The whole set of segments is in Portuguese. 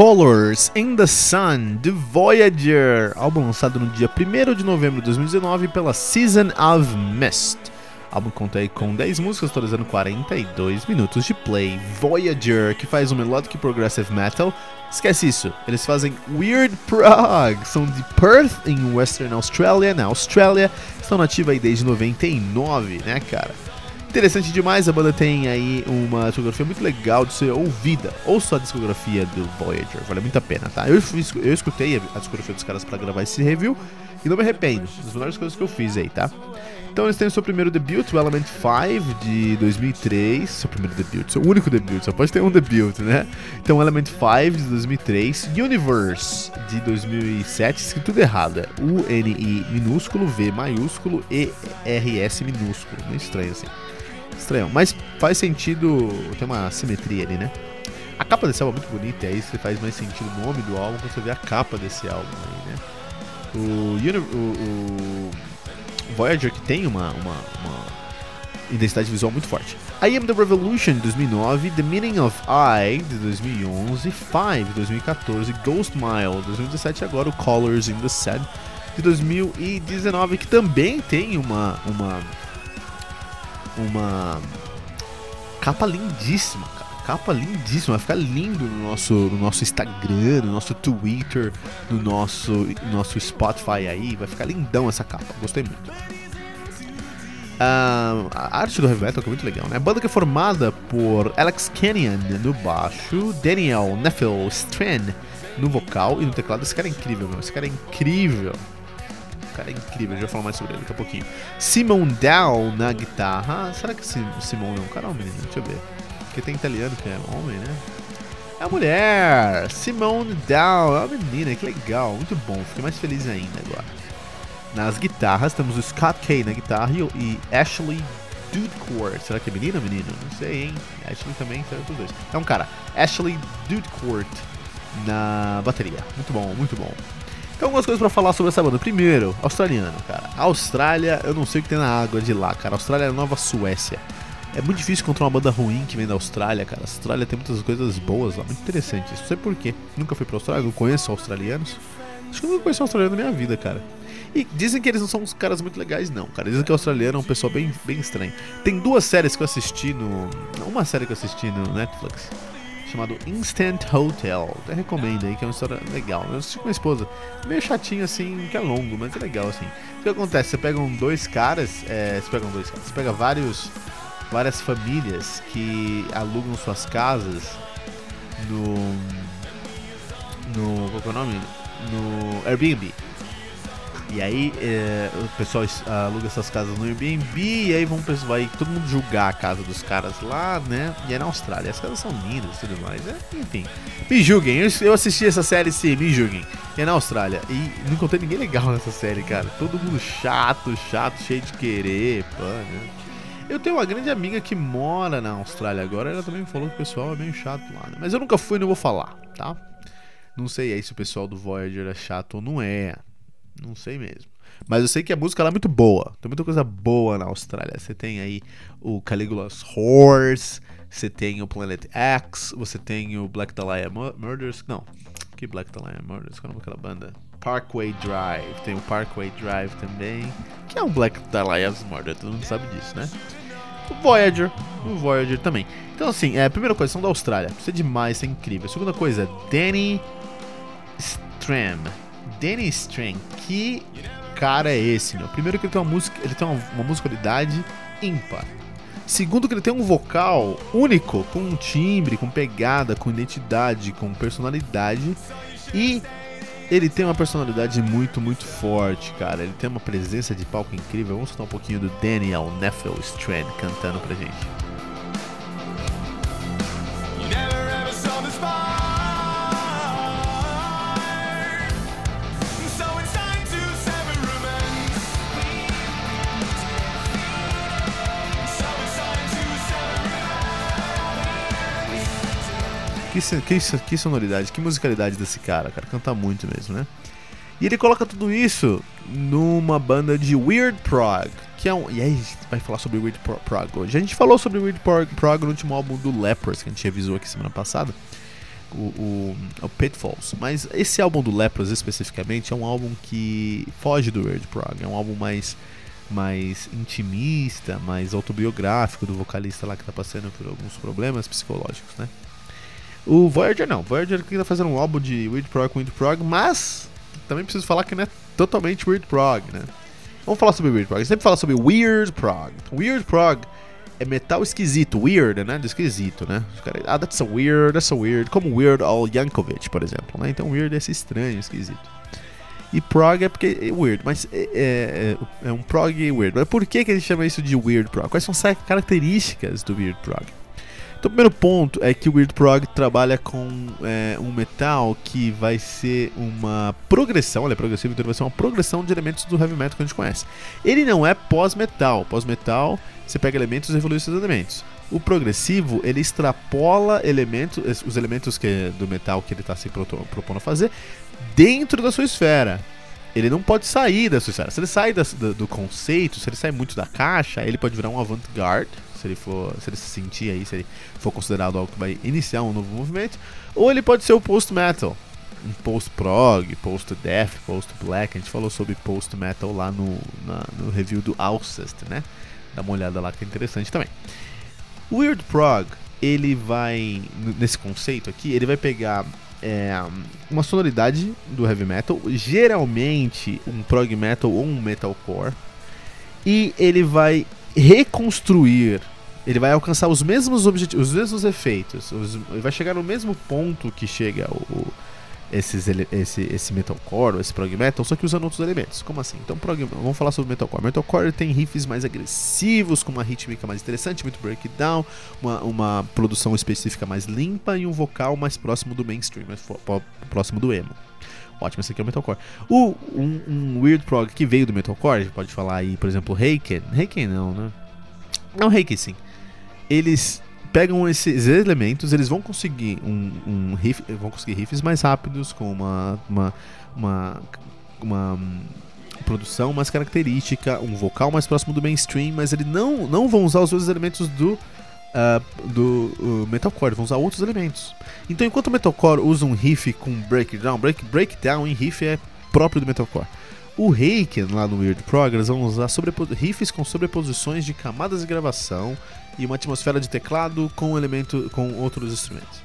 Colors in the Sun, The Voyager, álbum lançado no dia 1 de novembro de 2019 pela Season of Mist. Álbum conta com 10 músicas, totalizando 42 minutos de play. Voyager, que faz um melodic progressive metal. Esquece isso, eles fazem Weird Prog, são de Perth, em Western Australia, na Austrália. Estão nativa aí desde 99, né, cara? Interessante demais, a banda tem aí uma discografia muito legal de ser ouvida. Ouça a discografia do Voyager, vale muito a pena, tá? Eu, eu escutei a discografia dos caras para gravar esse review e não me arrependo. Das melhores coisas que eu fiz aí, tá? Então eles têm o seu primeiro debut, o Element 5 de 2003. Seu primeiro debut, seu único debut, só pode ter um debut, né? Então Element 5 de 2003, Universe de 2007, escrito tudo errado, é U-N-I minúsculo, V maiúsculo, E-R-S minúsculo. Meio estranho assim estranho. Mas faz sentido, tem uma simetria ali, né? A capa desse álbum é muito bonita, e aí você faz mais sentido o nome do álbum quando você vê a capa desse álbum aí, né? O, o, o Voyager que tem uma, uma, uma, identidade visual muito forte. I Am The Revolution de 2009, The Meaning of I de 2011, Five de 2014, Ghost Mile de 2017 e agora o Colors in the Sun de 2019 que também tem uma, uma uma capa lindíssima, cara. Capa lindíssima, vai ficar lindo no nosso, no nosso Instagram, no nosso Twitter, no nosso, no nosso Spotify aí. Vai ficar lindão essa capa, gostei muito. Uh, a arte do heavy metal é muito legal, né? A banda que é formada por Alex Kenyon no baixo, Daniel Neffel Strand no vocal e no teclado. Esse cara é incrível, meu. Esse cara é incrível cara é incrível, a gente vai falar mais sobre ele daqui a pouquinho. Simon Dow na guitarra. Será que esse Simon é um cara ou um menino? Deixa eu ver. Porque tem italiano que é homem, né? É a mulher! Simone Dow, é uma menina, que legal, muito bom, fiquei mais feliz ainda agora. Nas guitarras temos o Scott Kay na guitarra e Ashley Dudecourt. Será que é menina ou menino? Não sei, hein? Ashley também serve pros dois. É um cara, Ashley Dudecourt na bateria. Muito bom, muito bom. Então, algumas coisas para falar sobre essa banda. Primeiro, australiano, cara. Austrália, eu não sei o que tem na água de lá, cara. Austrália é a nova Suécia. É muito difícil encontrar uma banda ruim que vem da Austrália, cara. A Austrália tem muitas coisas boas lá, muito interessante. Não sei porquê. Nunca fui pra Austrália, não conheço australianos. Acho que eu nunca conheci australiano na minha vida, cara. E dizem que eles não são uns caras muito legais, não, cara. Dizem que o australiano é um pessoal bem, bem estranho. Tem duas séries que eu assisti no. Uma série que eu assisti no Netflix chamado Instant Hotel. Até recomendo aí, que é uma história legal. Eu assisti com minha esposa. Meio chatinho assim, que é longo, mas é legal assim. O que acontece? Você pega um, dois caras, é, você pega um, dois caras, você pega vários, várias famílias que alugam suas casas no. No. Qual é o nome? No Airbnb. E aí é, o pessoal aluga essas casas no Airbnb e aí vão, vai todo mundo julgar a casa dos caras lá, né? E é na Austrália. As casas são lindas e tudo mais. É, enfim. Me julguem. Eu, eu assisti essa série sim, me julguem. E é na Austrália. E não encontrei ninguém legal nessa série, cara. Todo mundo chato, chato, cheio de querer, pô, né? Eu tenho uma grande amiga que mora na Austrália agora. Ela também falou que o pessoal é meio chato lá, né? Mas eu nunca fui e não vou falar, tá? Não sei aí se o pessoal do Voyager é chato ou não é. Não sei mesmo. Mas eu sei que a música lá é muito boa. Tem muita coisa boa na Austrália. Você tem aí o Caligula's Horse, você tem o Planet X, você tem o Black Dahlia Murders. Não, que Black Dahlia Murders? Qual é aquela banda? Parkway Drive. Tem o Parkway Drive também, que é um Black Dahlia Murders. Todo mundo sabe disso, né? O Voyager, o Voyager também. Então, assim, é, primeira coisa, são da Austrália. Isso é demais, isso é incrível. A segunda coisa, Danny Stram. Danny Strang, que cara é esse, meu? Primeiro que ele tem uma música, ele tem uma, uma musicalidade ímpar. Segundo que ele tem um vocal único, com um timbre, com pegada, com identidade, com personalidade. E ele tem uma personalidade muito, muito forte, cara. Ele tem uma presença de palco incrível. Vamos escutar um pouquinho do Daniel Neffel Strand cantando pra gente. Que, que, que sonoridade, que musicalidade desse cara, cara. Canta muito mesmo, né? E ele coloca tudo isso numa banda de Weird Prog, que é um. E aí a gente vai falar sobre Weird Prog hoje. A gente falou sobre Weird Prog, no último álbum do Lepros, que a gente revisou aqui semana passada. O, o, o, Pitfalls. Mas esse álbum do Lepros especificamente é um álbum que foge do Weird Prog. É um álbum mais, mais intimista, mais autobiográfico do vocalista lá que tá passando por alguns problemas psicológicos, né? O Voyager não. O Voyager que tá fazendo um álbum de Weird Prog com Weird Prog, mas também preciso falar que não é totalmente Weird Prog, né? Vamos falar sobre Weird Prog. sempre fala sobre Weird Prog. Weird Prog é metal esquisito, weird, né? Do esquisito, né? ah, that's weird, that's weird. Como Weird Al Yankovic, por exemplo, né? Então weird é esse estranho, esquisito. E prog é porque é weird, mas é, é, é, é um prog weird. Mas por que, que gente chama isso de weird prog? Quais são as características do weird prog? Então, o primeiro ponto é que o Weird Prog trabalha com é, um metal que vai ser uma progressão, ele é progressivo, então vai ser uma progressão de elementos do heavy metal que a gente conhece. Ele não é pós-metal. Pós-metal, você pega elementos e evolui esses elementos. O progressivo, ele extrapola elementos, os elementos que, do metal que ele está se propondo a fazer dentro da sua esfera. Ele não pode sair da sua esfera. Se ele sai da, do, do conceito, se ele sai muito da caixa, ele pode virar um avant-garde, se ele for, se ele se sentir aí, se ele for considerado algo que vai iniciar um novo movimento, ou ele pode ser o post metal, um post prog, post death, post black. A gente falou sobre post metal lá no, na, no review do Alcest, né? Dá uma olhada lá que é interessante também. Weird Prog, ele vai nesse conceito aqui, ele vai pegar é, uma sonoridade do heavy metal, geralmente um prog metal ou um metalcore, e ele vai reconstruir ele vai alcançar os mesmos objetivos, os mesmos efeitos, os, ele vai chegar no mesmo ponto que chega o, esses, esse, esse metalcore, esse prog metal, só que usando outros elementos. Como assim? Então, prog, vamos falar sobre metalcore. Metalcore tem riffs mais agressivos, com uma rítmica mais interessante, muito breakdown, uma, uma produção específica mais limpa e um vocal mais próximo do mainstream, mais próximo do emo. Ótimo, esse aqui é o metalcore. O, um, um weird prog que veio do metalcore, a gente pode falar aí, por exemplo, Reiken. Reiken não, né? Não, Reiken sim eles pegam esses elementos, eles vão conseguir um, um riff, vão conseguir riffs mais rápidos com uma uma, uma, uma um, produção mais característica, um vocal mais próximo do mainstream, mas eles não não vão usar os mesmos elementos do uh, do uh, metalcore, vão usar outros elementos. Então, enquanto o metalcore usa um riff com breakdown, break, breakdown em riff é próprio do metalcore. O Reiken, lá no Weird Progress, vão usar riffs com sobreposições de camadas de gravação e uma atmosfera de teclado com elemento com outros instrumentos.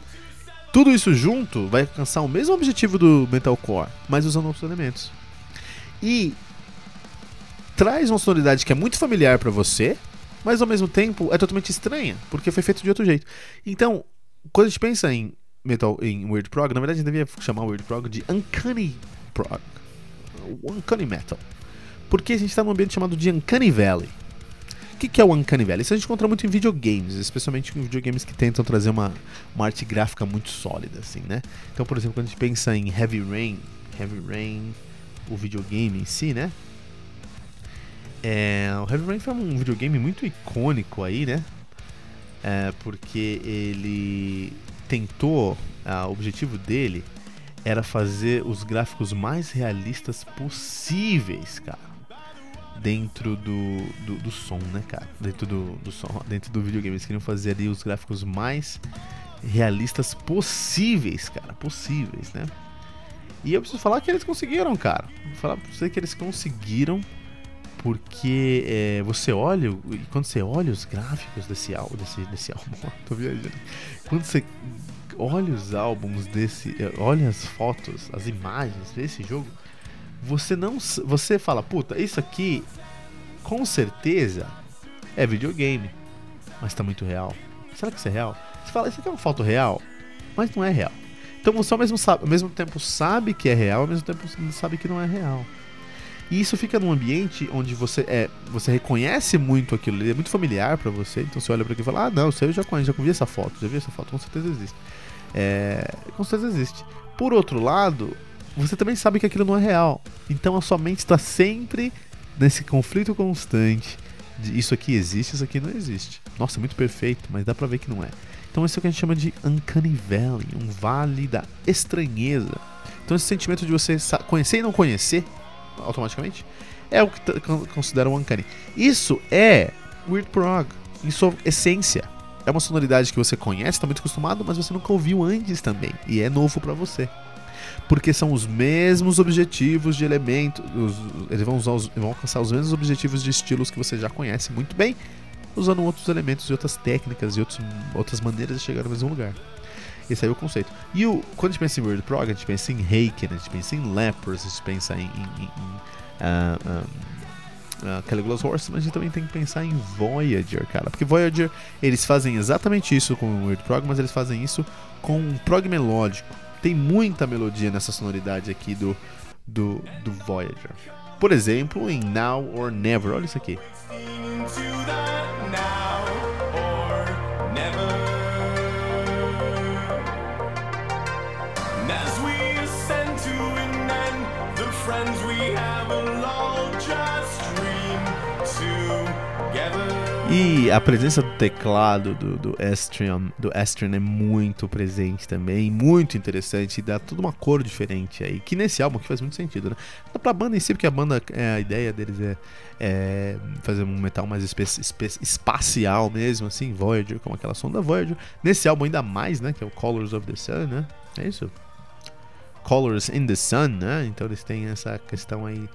Tudo isso junto vai alcançar o mesmo objetivo do metalcore, mas usando outros elementos. E traz uma sonoridade que é muito familiar para você, mas ao mesmo tempo é totalmente estranha, porque foi feito de outro jeito. Então, quando a gente pensa em metal em weird prog, na verdade a gente devia chamar o weird prog de uncanny prog. Uncanny metal. Porque a gente está num ambiente chamado de Uncanny Valley. O que, que, é o Uncanny Valley? Isso a gente encontra muito em videogames, especialmente em videogames que tentam trazer uma, uma arte gráfica muito sólida, assim, né? Então, por exemplo, quando a gente pensa em Heavy Rain, Heavy Rain, o videogame em si, né? É, o Heavy Rain foi um videogame muito icônico aí, né? É, porque ele tentou, o objetivo dele era fazer os gráficos mais realistas possíveis, cara dentro do, do, do, som, né, cara? Dentro do, do som, dentro do videogame. Eles queriam fazer ali os gráficos mais realistas possíveis, cara. Possíveis, né? E eu preciso falar que eles conseguiram, cara. Vou falar pra você que eles conseguiram. Porque é, você olha, quando você olha os gráficos desse álbum, desse, desse álbum, tô viajando. Quando você olha os álbuns desse, é, olha as fotos, as imagens desse jogo, você não. Você fala, puta, isso aqui com certeza é videogame. Mas tá muito real. Será que isso é real? Você fala, isso aqui é uma foto real, mas não é real. Então você ao mesmo, ao mesmo tempo sabe que é real, ao mesmo tempo sabe que não é real. E isso fica num ambiente onde você é, você reconhece muito aquilo, ele é muito familiar para você, então você olha para aqui e fala: "Ah, não, eu já conheço, já vi essa foto, já vi essa foto, com certeza existe". É, com certeza existe. Por outro lado, você também sabe que aquilo não é real. Então a sua mente está sempre nesse conflito constante de isso aqui existe, isso aqui não existe. Nossa, muito perfeito, mas dá pra ver que não é. Então esse é o que a gente chama de Uncanny Valley, um vale da estranheza. Então esse sentimento de você conhecer e não conhecer, automaticamente, é o que considera um Uncanny. Isso é Weird Prog, em sua essência. É uma sonoridade que você conhece, está muito acostumado, mas você nunca ouviu antes também. E é novo para você porque são os mesmos objetivos de elementos, os, eles vão, usar os, vão alcançar os mesmos objetivos de estilos que você já conhece muito bem, usando outros elementos e outras técnicas e outros, outras maneiras de chegar no mesmo lugar. Esse aí é o conceito. E o, quando a gente pensa em Weird Prog, a gente pensa em Haken, a gente pensa em Lepers, a gente pensa em, em, em, em uh, uh, Caligula's Horse, mas a gente também tem que pensar em Voyager, cara. Porque Voyager, eles fazem exatamente isso com o Weird Prog, mas eles fazem isso com um prog melódico tem muita melodia nessa sonoridade aqui do, do, do Voyager. Por exemplo, em Now or Never, olha isso aqui. E a presença do teclado do, do Astrium, do Astrium é muito presente também, muito interessante, e dá toda uma cor diferente aí, que nesse álbum aqui faz muito sentido, né? Dá pra banda em si, porque a banda, é, a ideia deles é, é fazer um metal mais espe espe espacial mesmo, assim, Voyager, como aquela sonda Voyager. Nesse álbum ainda mais, né, que é o Colors of the Sun, né? É isso? Colors in the Sun, né? Então eles têm essa questão aí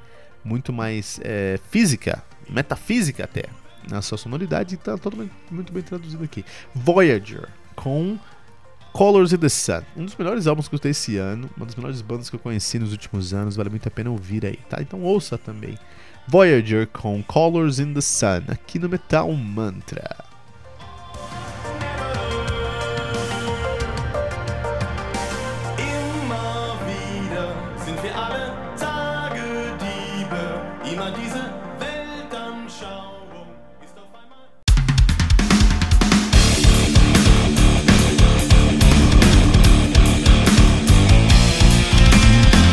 muito mais é, física, metafísica até na sua sonoridade, está totalmente muito bem traduzido aqui. Voyager, com Colors in the Sun, um dos melhores álbuns que eu escutei esse ano, uma das melhores bandas que eu conheci nos últimos anos, vale muito a pena ouvir aí, tá? Então ouça também. Voyager com Colors in the Sun, aqui no Metal Mantra.